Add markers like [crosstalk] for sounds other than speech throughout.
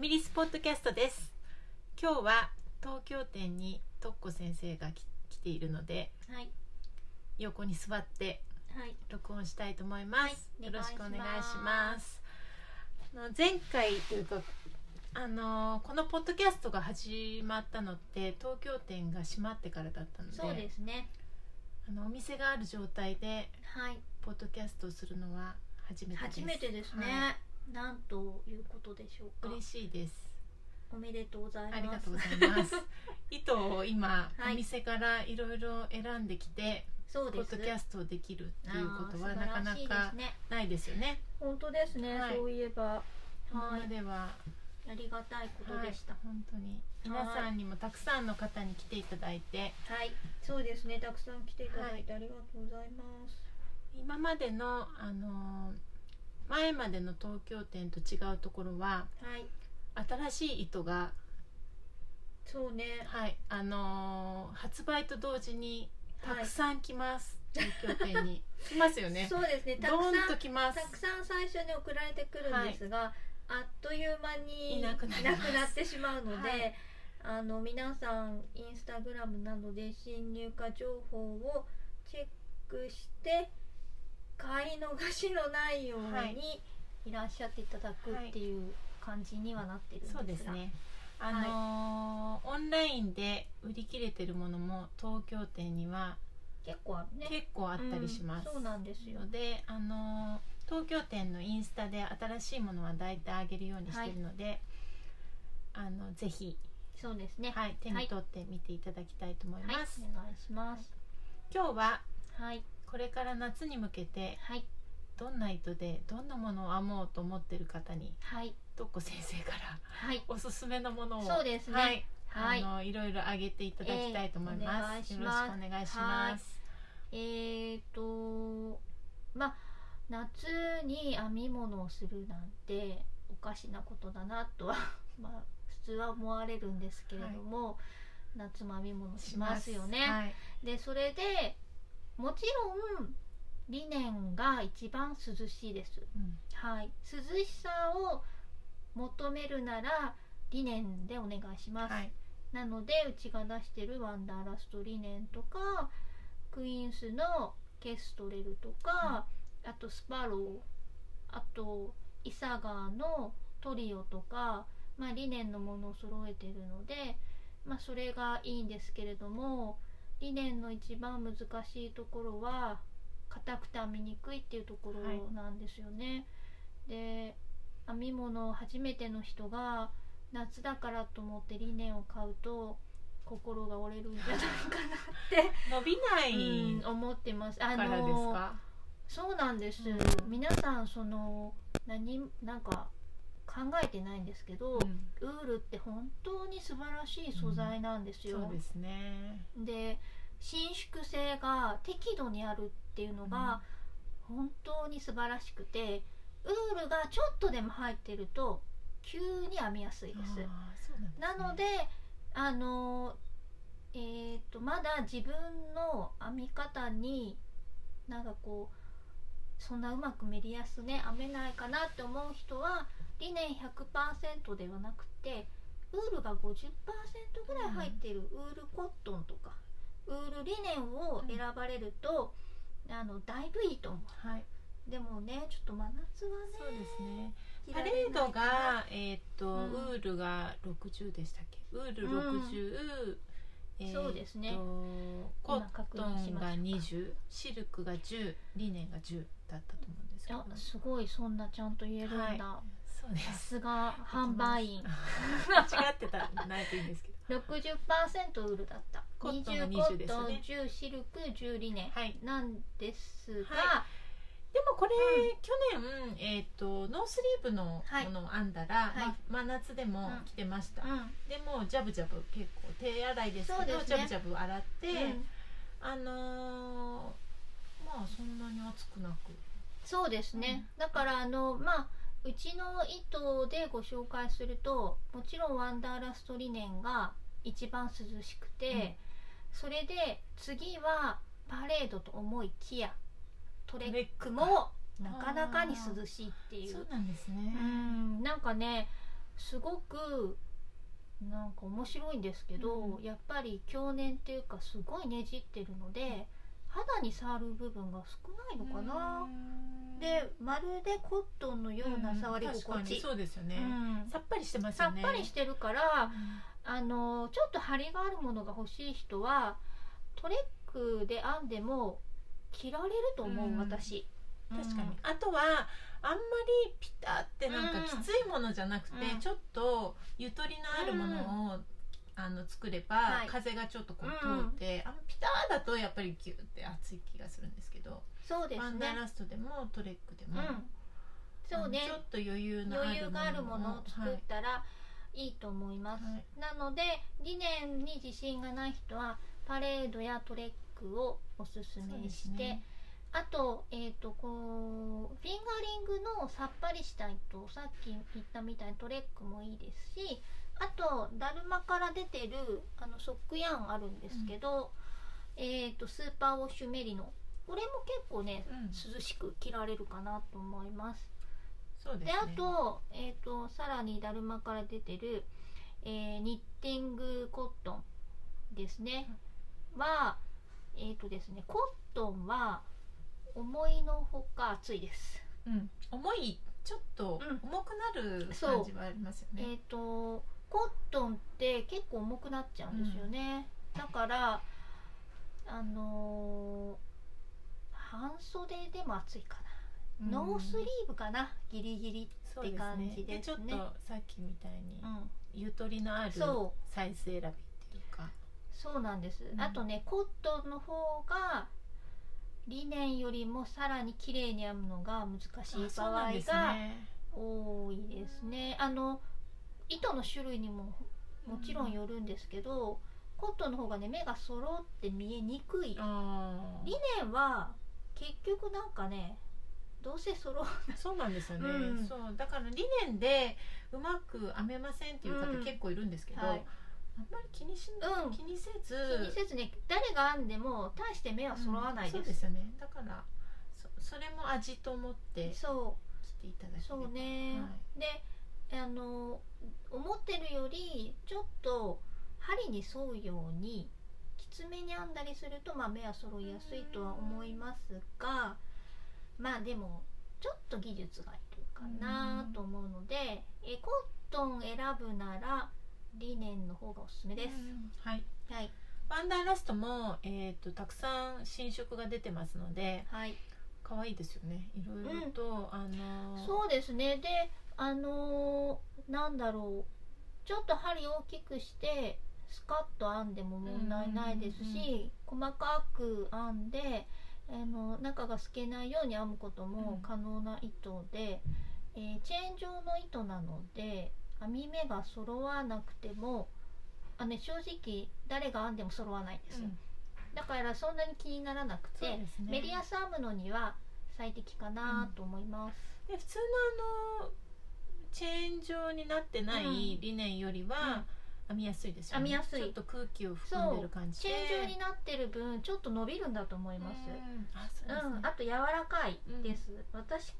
ミリスポッドキャストです。今日は東京店にとっこ先生がき来ているのではい。横に座ってはい。録音したいと思います、はい。よろしくお願いしまます。あの前回というかあのこのポッドキャストが始まったのって東京店が閉まってからだったのでそうですね。あのお店がある状態ではい。ポッドキャストをするのは初めてです。初めてですね、はなんということでしょうか。嬉しいです。おめでとうございます。ありがとうございます。[laughs] 糸を今、はい。お店からいろいろ選んできてそうです。ポッドキャストをできるっていうことはなかなかないですよね。本当ですね、はい。そういえば。今では、ありがたいことでした。はい、本当に。皆さんにもたくさんの方に来ていただいて。はい、そうですねたくさん来ていただいてありがとうございます。今までのあの前までの東京店と違うところははい。新しい糸がそうね。はいあの発売と同時にたはいくさん来ます、東京店に。[laughs] 来ますよね。そうですね。たくさんと来ます。たくさん最初に送られてくるんですが、あっという間にいなくなってしまうので、はい。あの皆さんインスタグラムなどで新入荷情報をチェックして買い逃しのないようはいにいらっしゃっていただくっていう感じにはなってるんですが、そうですね。あのーオンラインで売り切れてるものも東京店には結構あるね。結構あったりします、うんそうなんですよ。ので、あのー東京店のインスタで新しいものは大体あげるようにしてるので、あのぜひ、そうですね。はい、手に取って見ていただきたいと思いはい、ます、お願いします。今日ははいこれから夏に向けてはい。どんな糸でどんなものを編もうと思ってる方にはい。とっこ先生からはい。おすすめのものをそうですね。はい、はい。あのいろいろあげていただきたいと思います。えーお願いしよろますしくお願いします。えーとまあ夏に編み物をするなんておかしなことだなとは [laughs] まあ普通は思われるんですけれども、夏も編み物しますよね。はい、でそれでもちろんリネンが一番涼しいです。うんはい、涼しさを求めるならリネンでお願いします。はい、なのでうちが出してるワンダーラストリネンとかクイーンスのケストレルとか、あとスパローあとイサガーのトリオとか、まあ、リネンのものを揃えてるので、まあ、それがいいんですけれどもリネンの一番難しいところは硬くて編みにくいっていうところなんですよね。で編み物初めての人が夏だからと思ってリネンを買うと心が折れるんじゃないかなって、[laughs] 伸びないうん思ってます。あのか？そうなんです、うん皆さんその何なんか考えてないんですけど、うんウールって本当に素晴らしい素材なんですよ。そうですね。で伸縮性が適度にあるっていうのが本当に素晴らしくてウールがちょっとでも入ってると急に編みやすいです。なんですねなのであのえー、とまだ自分の編み方になんかこうそんなうまくメリヤスね編めないかなって思う人はリネン100%ではなくてウールが50%ぐらい入っているウールコットンとかウールリネンを選ばれると、あのだいぶいいと思はい、うでもねちょっと真夏はねそうですね。着パレードがえーっと、うん。ウールが60でしたっけ？ウール60、えーっとそうですね。コットンが認しましょうか20、シルクが10、リネンが10だったと思うんですけど。あ。すごいそんなちゃんと言えるんだ、はいさす。すが販売員。間違ってたらないといいんですけど。60%ウールだった。コットンが20 20コッですね。トン10シルク10リネンはい。なんですが、はでもこれ、去年えっ、とノースリーブのはいものを編んだら、はい。ま真夏でも着てました。うん。でもジャブジャブ結構手洗いですけどね。ジャブジャブ洗って、うん。あのーまあそんなに暑くなく。そうですね、だからあのまあうちの糸でご紹介するともちろんワンダーラストリネンが一番涼しくて、うん。それで次はパレードと思いきやトレックもなかなかに涼しいっていう。そうなんですね。うん。なんかねすごくなんか面白いんですけど、うん。やっぱり強粘っていうかすごいねじってるので肌に触る部分が少ないのかな、でまるでコットンのような触り心確かに地、そうですよね、うん。さっぱりしてますさっぱりしてるからあのちょっと張りがあるものが欲しい人はトレックで編んでも着られると思う、うん。私。確かに、あとはあんまりピタってなんかきついものじゃなくて、うん。ちょっとゆとりのあるものを、あの作れば、はい。風がちょっとこううん通って、あん。まピターだとやっぱりギュって熱い気がするんですけど、そうですね。ワンダーラストでもトレックでも、うん。そうね。ちょっと余裕の余裕があるものを作はいったらい。いと思います、はい。なので理念に自信がない人はパレードやトレックをおすすめして、ね。あと,、えー、とこうフィンガリングのさっぱりした糸さっき言ったみたいにトレックもいいですしあとだるまから出てるあのソックヤンあるんですけど、えー、とスーパーウォッシュメリノこれも結構ねうん。涼しく着られるかなと思います。そうですね。であと,、えー、とさらにだるまから出てる、えーニッティングコットンですね、はえっ、とですねコットンは思いのほか厚いです。うん、重いちょっとうん。重くなるそう感じはありますよね、えっ、とコットンって結構重くなっちゃうんですよね、だからあのー半袖でも暑いかな、うん。ノースリーブかな。ギリギリってそうですね。感じですちょっとねさっきみたいにうん。ゆとりのあるサイズ選びっていうか。そうなんです、うん。あとねコットンの方がリネンよりもさらに綺麗に編むのが難しい場合がね多いですね。あの糸の種類にももちろんよるんですけど、コットンの方がね目が揃って見えにくい。あリネンは結局なんかねどうせ揃う。ーそうなんですよね、うん。そうだからリネンでうまく編めませんっていう方うん。結構いるんですけど、はい。あんまり気にし、うん。気にせず。気にせずね誰が編んでも大して目は揃わないうんそうです、ですよね。だからそそれも味と思ってそう。していただそうね、はい。であの思ってるよりちょっと針に沿うようにきつめに編んだりすると、まあ、目は揃いやすいとは思いますがまあでもちょっと技術がいるかなと思うのでえコットン選ぶならリネンの方がおすすめです。うんはい。はい、ワンダーラストも、えー、とたくさん新色が出てますのではい、可愛いですよね。いろいろと、あのーそうですね。であのーなんだろう。ちょっと針大きくしてスカッと編んでも問題ないですし、うん細かく編んであの中が透けないように編むこともうん。可能な糸で、えーチェーン状の糸なので編み目が揃わなくてもあ、ね、正直誰が編んでも揃わないんですよ、うん。だからそんなに気にならなくて、ね。メリヤス編むのには最適かなと思います。で普通のあのチェーン状になってなうん。いリネンよりは編みやすいですよね。編みやすい。ちょっと空気を含んでる感じで。チェーン状になってる分ちょっと伸びるんだと思います。うん。あそうですね。うん、あと柔らかいです。私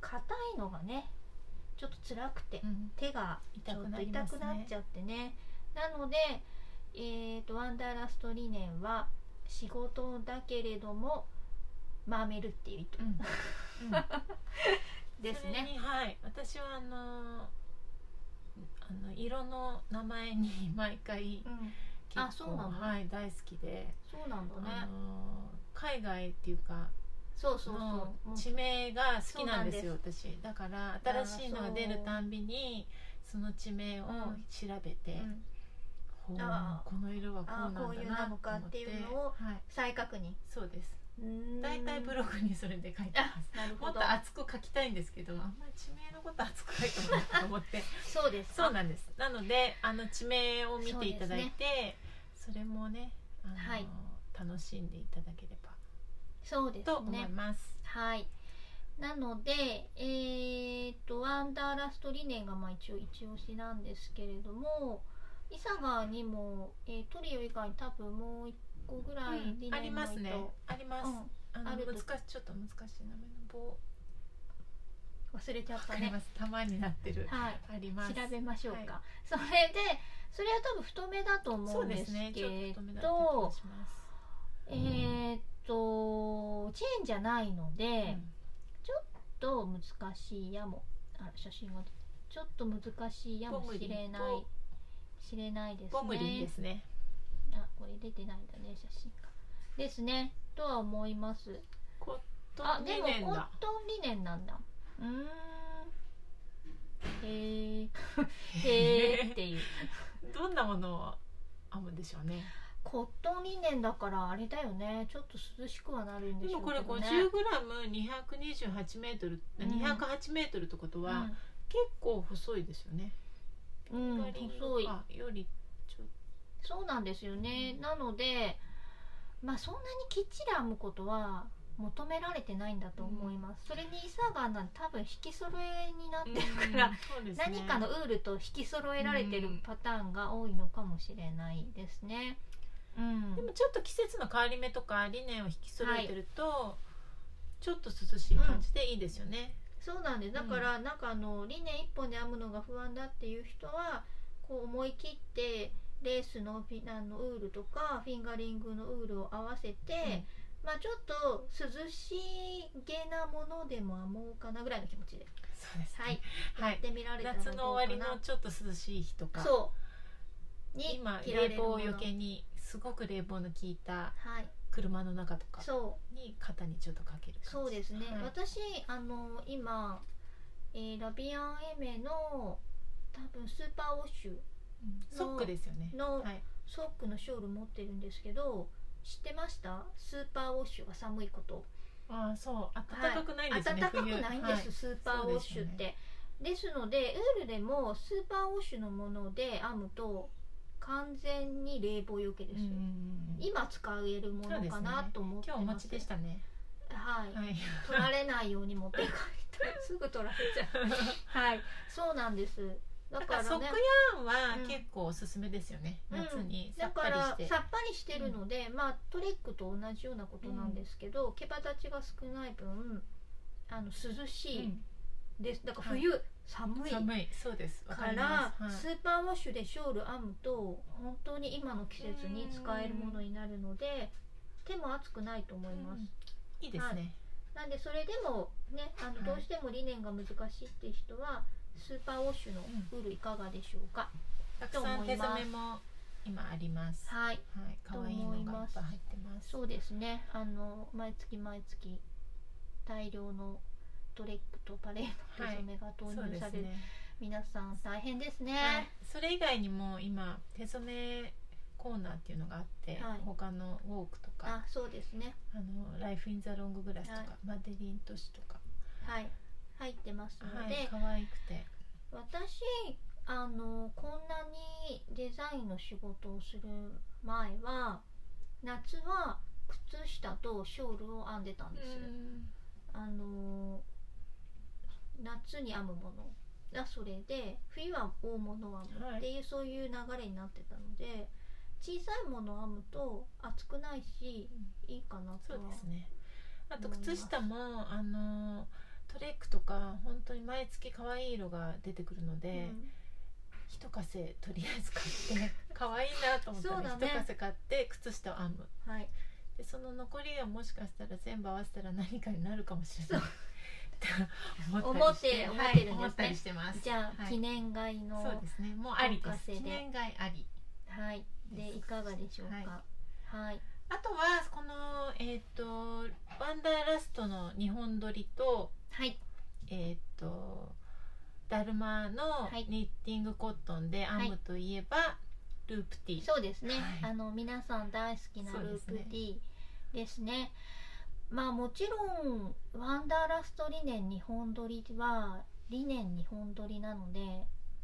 硬いのがねちょっと辛くて、うん。手がち痛くょっと痛くなっちゃってね。なので、えー、とワンダーラストリネンは仕事だけれどもマーメルっていう糸うん。うん。[laughs] ですね。にはい。私はあのあの色の名前に毎回うん、結構はい大好きで、そうなんだあね。の海外っていうかそうそうのそう。地名が好きなんですよ私。だから新しいのが出るたんびにその地名を調べて、うんほうこの色はこうなんだなのかっていうのをはい、再確認。そうです大体ブログにそれで書いてあますなるほどもっと。熱く書きたいんですけどあんまり地名のこと熱く書いてもないと思ってそうです。そうなんですなのであの地名を見ていただいてそ,、れもねあの、はい楽しんでいただければそうですと思いね。ます、はい。なので、えー、とワンダーラストリネンがまあ一応一押しなんですけれどもイサガにも、えートリオ以外に多分もう一個ぐらいリネンの糸、ありますね。あります、うんあると。難しいちょっと難しい名前の棒。忘忘れちゃったね。まになってる。はい。あります。調べましょうか、はい。それでそれは多分太めだと思そううんでですけどえーっとチェーンじゃないので、うん。ちょっと難しいやも。あ写真が。ちょっと難しいやもしれないしれないですね。ボムリンですね。あこれ出てないんだね写真がですね。とは思います。コットンあでもコッリネンだトンリネンなんだ。うーん。へえ [laughs] へえっていう。どんなものを編むんでしょうね。コットンリネンだからあれだよね。ちょっと涼しくはなるんでしょでもこれうけどね 50g228 メートル、うん。208メートルってことは、結構細いですよね。うん、細いかよりちょっそうなんですよね、なのでまあそんなにきっちり編むことは求められてないんだと思います、それにイサガーなんて多分引き揃えになってるから、うんね。何かのウールと引き揃えられてるパターンが多いのかもしれないですね。うん、でもちょっと季節の変わり目とかリネンを引き揃えてると、ちょっと涼しい感じでいいですよね。そうなんです。だから、なんかあのリネン一本で編むのが不安だっていう人はこう思い切ってレースのフィあのウールとかフィンガリングのウールを合わせて、まあちょっと涼しげなものでも編もうかなぐらいの気持ちで、そうですね。はい、はい。やってみられたらどうかな夏の終わりのちょっと涼しい日とか、そう。に今冷房よけにすごく冷房の効いたはい車の中とか。そう。に肩にちょっとかける。そうですね、はい。私あの今、えーラビアンエメの多分スーパーウォッシュうん。ソックですよね。のはい。ソックのショール持ってるんですけど知ってました？スーパーウォッシュが寒いこと。ああそう。暖かくないんですね。暖かく冬ないんです、はい。スーパーウォッシュって。です,、のでウールでもスーパーウォッシュのもので編むと完全に冷房よけです、うんうんうん今使えるものかなと思って今日お持ちでしたね。はい、はい。取られないように持って帰ったすぐ取られちゃう。[laughs] はい。そうなんです。だだかららソックヤーンはうん。結構おすすめですよね。うん。夏にさだかっぱりして。らさっぱりしてるので、まあトレックと同じようなことなんですけど、毛羽立ちが少ない分あの涼しいうんです、だから冬、寒い。寒い。そうです。わからスーパーウォッシュでショール編むと本当に今の季節に使えるものになるので手も熱くないと思います、うん。いいですね。なんでそれでもねあのはい。どうしても理念が難しいっていう人はスーパーウォッシュのウールいかがでしょうか、たくさん手染めも今あります。ははい。い。可愛いのがいっぱい入ってます。そうですね。あの毎月毎月大量のトレックとパレード手染めが投入される、ですね。皆さん大変ですね、はい、それ以外にも今手染めコーナーっていうのがあって、はい。他のウォークとかあそうですね。あのライフ・イン・ザ・ロング・グラスとか、はい。マデリン都市とか、はい。入ってますので、はい、可愛くて。私あのこんなにデザインの仕事をする前は夏は靴下とショールを編んでたんです、あの夏に編むものがそれで冬は大物を編むっていう、そういう流れになってたので小さいものを編むと厚くないしいいかなとはそうですね。あと靴下もあのトレックとか本当に毎月可愛い色が出てくるので、一稼とりあえず買って [laughs] 可愛いなと思ったらね。一稼買って靴下を編む。うんはい。でその残りがもしかしたら全部合わせたら何かになるかもしれないって思って思って思ってるんですね。はいす。じゃあ、はい。記念買いのそうですね。もうありです。記念買いあり。はい。でいかがでしょうか。はい、あとはこのえっ、とワンダーラストの2本撮りとはい。えっ、とダルマのはい。ニッティングコットンで編むといえば、ループティー。そうですね、はい。あの皆さん大好きなループですね T ですねまあもちろんワンダーラスト理念2本撮りは理念2本撮りなので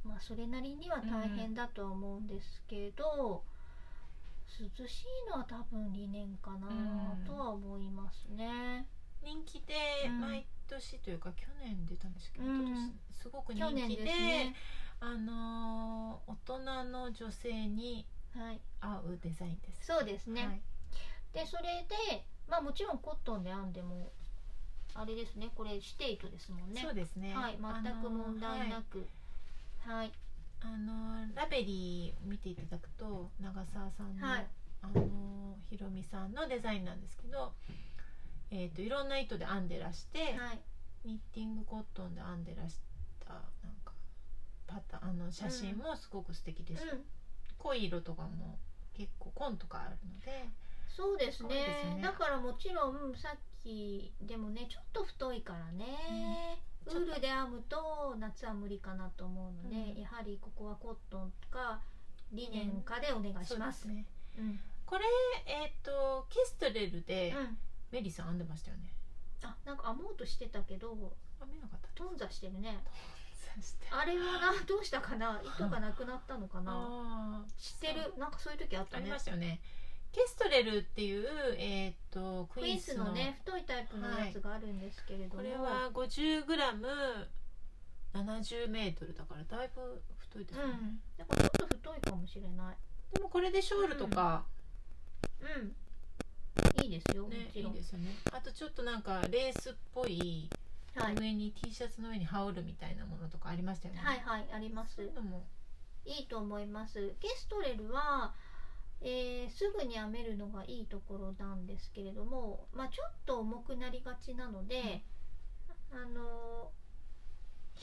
まあそれなりには大変だとは思うんですけど、涼しいのは多分理念かなうん。とは思いますね、人気でうん。毎年というか去年出たんですけど、うんすごく人気でね。あのー大人の女性にはい。合うデザインです。そうですね、はい。でそれでまあもちろんコットンで編んでもあれですね。これシテイトですもんね。そうですね。はい。全く問題なく。はい、あのラベリー見ていただくと長澤さんの、はい。あのひろみさんのデザインなんですけど、えー、といろんな糸で編んでらして、はい。ニッティングコットンで編んでらしたなんかパターンあの写真もすごく素敵でした、うん。濃い色とかも結構紺とかあるのでそうですね。ね。だからもちろんさっきでもねちょっと太いからね、うん。ウールで編むと夏は無理かなと思うので、うん。やはりここはコットンかリネンかでお願いしまですすね。うん。これえっ、とケストレルでうん。メリーさん編んでましたよね。あなんか編もうとしてたけど編めなかった頓挫してるね。あれはなどうしたかな？糸がなくなったのかな？知ってる？なんかそういう時あったね。ありましたよねケストレルっていうえっ、とククイーンスののね太いタイプのやつがあるんですけれども、これは 50g70 メートルだからだいぶ太いですね、うん。だからちょっと太いかもしれない。でもこれでショールとか、うん。いいですよ、ねいいですよね。あとちょっとなんかレースっぽいはい、上に T シャツの上に羽織るみたいなものとかありましたよね。はいはいあります。いいいと思います。ケストレルは、えーすぐに編めるのがいいところなんですけれども、まあ、ちょっと重くなりがちなので、あの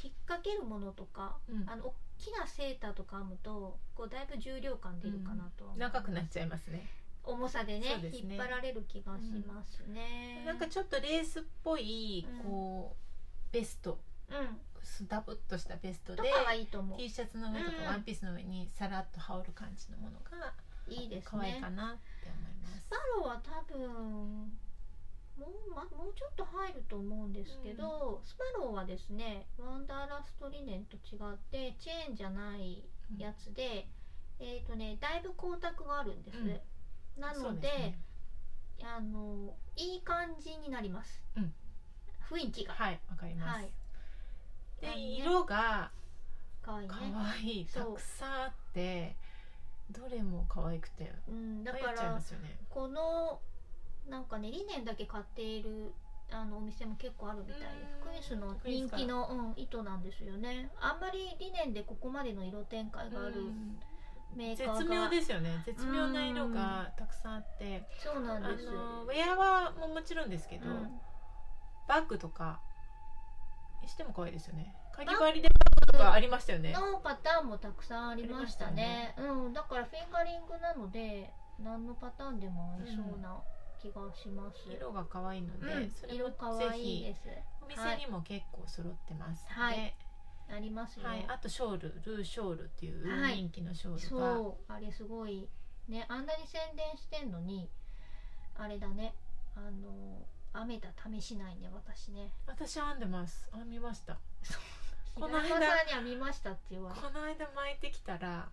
引っ掛けるものとか、うん。あの大きなセーターとか編むとこうだいぶ重量感出るかなとは思います。長くなっちゃいますね。重さでねね。引っ張られる気がしますね。なんかちょっとレースっぽいうん。こうベスト。うん。ダブっとしたベストでとかはいいと思う。T シャツの上とうん。かワンピースの上にさらっと羽織る感じのものがいいです可愛いね。かなって思います。スパローは多分もう,、ま、もうちょっと入ると思うんですけど、スパローはですねワンダーラストリネンと違ってチェーンじゃないやつで、えっ、とねだいぶ光沢があるんです、うん。なのでね。あのいい感じになります、うん。雰囲気が。はいわかります、はい。でね。色が可愛いね。可愛い。そう。たくさんあってどれも可愛くてうん、だからね。このなんかねリネンだけ買っているあのお店も結構あるみたい。ですうんクイーンスの人気の、うん、糸なんですよね。あんまりリネンでここまでの色展開があるうん。メーカーが。絶妙ですよね。絶妙な色がたくさんあって。そうなあんです。のウェアはももちろんですけど、うん。バッグとかにしても可愛いですよね。かぎ針でかありましたよね。のパターンもたくさんありましたね。うん、だからフィンガリングなので何のパターンでも合いそうな気がします、色が可愛いので、うんそれもです。お店にも結構揃ってます。ので、はい。ありますよ、はい、あとショールルーショールっていうはい。人気のショールが、そうあれすごいね。あんなに宣伝してんのにあれだね。あの編めた試しないね私ね。私編んでます。編みました [laughs] こ平の間山さんに編みましたって言われこの間巻いてきたら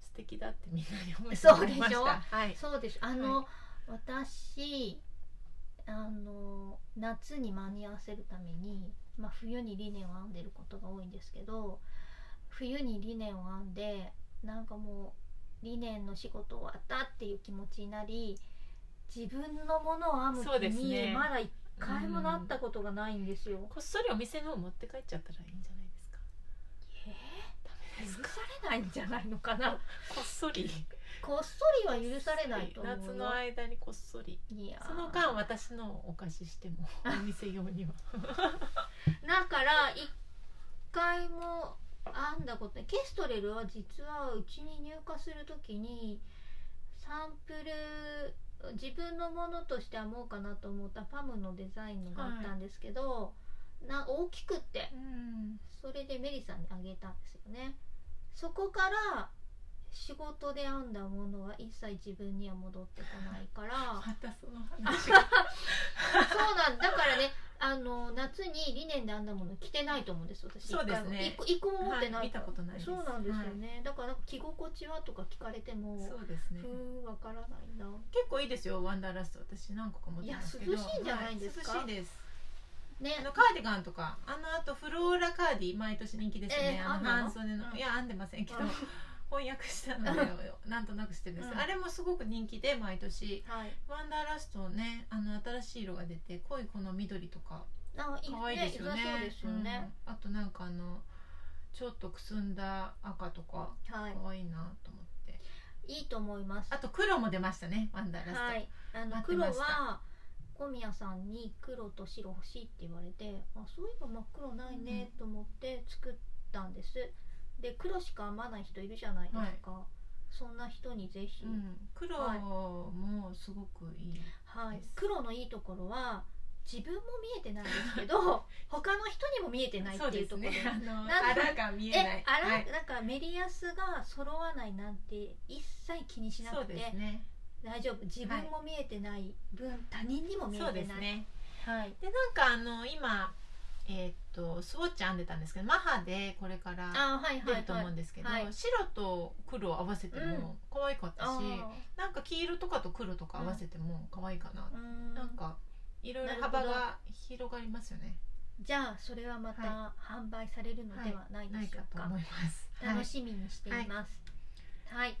素敵だってみんなに褒めてそうでしょ？はい。そうですあの、私あの夏に間に合わせるために、まあ、冬にリネンを編んでることが多いんですけど冬にリネンを編んでなんかもうリネンの仕事終わったっていう気持ちになり自分のものを編む気にね。まだ一回もなったことがないんですよ。こっそりお店の方持って帰っちゃったらいいんじゃないですかダメですか許されないんじゃないのかな。こっそり。こっそりは許されないと思うよ。夏の間にこっそり。いやー。その間私のお貸ししてもお店用には。[laughs] だから一回も編んだことない。ケストレルは実はうちに入荷する時にサンプル自分のものとして編もうかなと思ったパムのデザインのがあったんですけど、な大きくって。うん。それでメリさんにあげたんですよねそこから仕事で編んだものは一切自分には戻ってこないから。またその話が。そうなんだからね。あの夏にリネンで編んだもの着てないと思うんです私。そうですね。一個一個も持ってないはい見たことないです。そうなんですよね、だから着心地はとか聞かれてもそうですね。ふーわからないな。結構いいですよワンダーラスト。私何個か持ってますけど。いや涼しいんじゃないですか？は涼しいですね。あのカーディガンとか。あのあとフローラカーディ毎年人気ですよね、あのえー編んだの？半袖の、うん。いや編んでませんけど、うん。翻訳したのでなんとなくしてるんです、うん。あれもすごく人気で毎年。はい。ワンダーラストねあの新しい色が出て濃いこの緑とか。あいい可愛いですよね。ね、うん。あとなんかあのちょっとくすんだ赤とか。はい。可愛いなと思って。いいと思います。あと黒も出ましたねワンダーラスト、はい。あの黒は小宮さんに黒と白欲しいって言われてあそういえば真っ黒ないねと思って作ったんです、で黒しか編まない人いるじゃないですか、そんな人にぜひ、うん、黒もすごくいい、はい。です黒のいいところは自分も見えてないですけど [laughs] 他の人にも見えてないっていうところ。ですね。なんかあ見えない。えあら、はい。なんかメリヤスが揃わないなんて一切気にしなそうくて、ですね大丈夫。自分も見えてない分、他人にも見えそうてない。ですね。はい。でなんかあの今えーっとスウォッチ編んでたんですけどマハでこれから出ると思うんですけど、はい。白と黒を合わせても可愛かったし、あなんか黄色とかと黒とか合わせても可愛いかな、ーうーん。なんかいろいろ幅が広がりますよね。じゃあそれはまた販売されるのではないでしょうか,、かと思います。楽しみにしています。はい、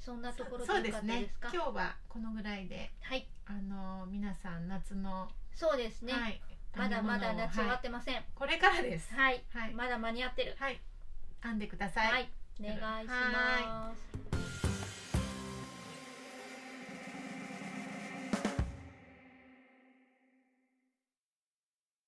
そんなところでそうですか今日はこのぐらいではい。あの皆さん夏の、そうですね、はい、まだまだ夏終わはいってません。これからです。はい、はい。まだ間に合ってる。はい。編んでください、はい、お願いします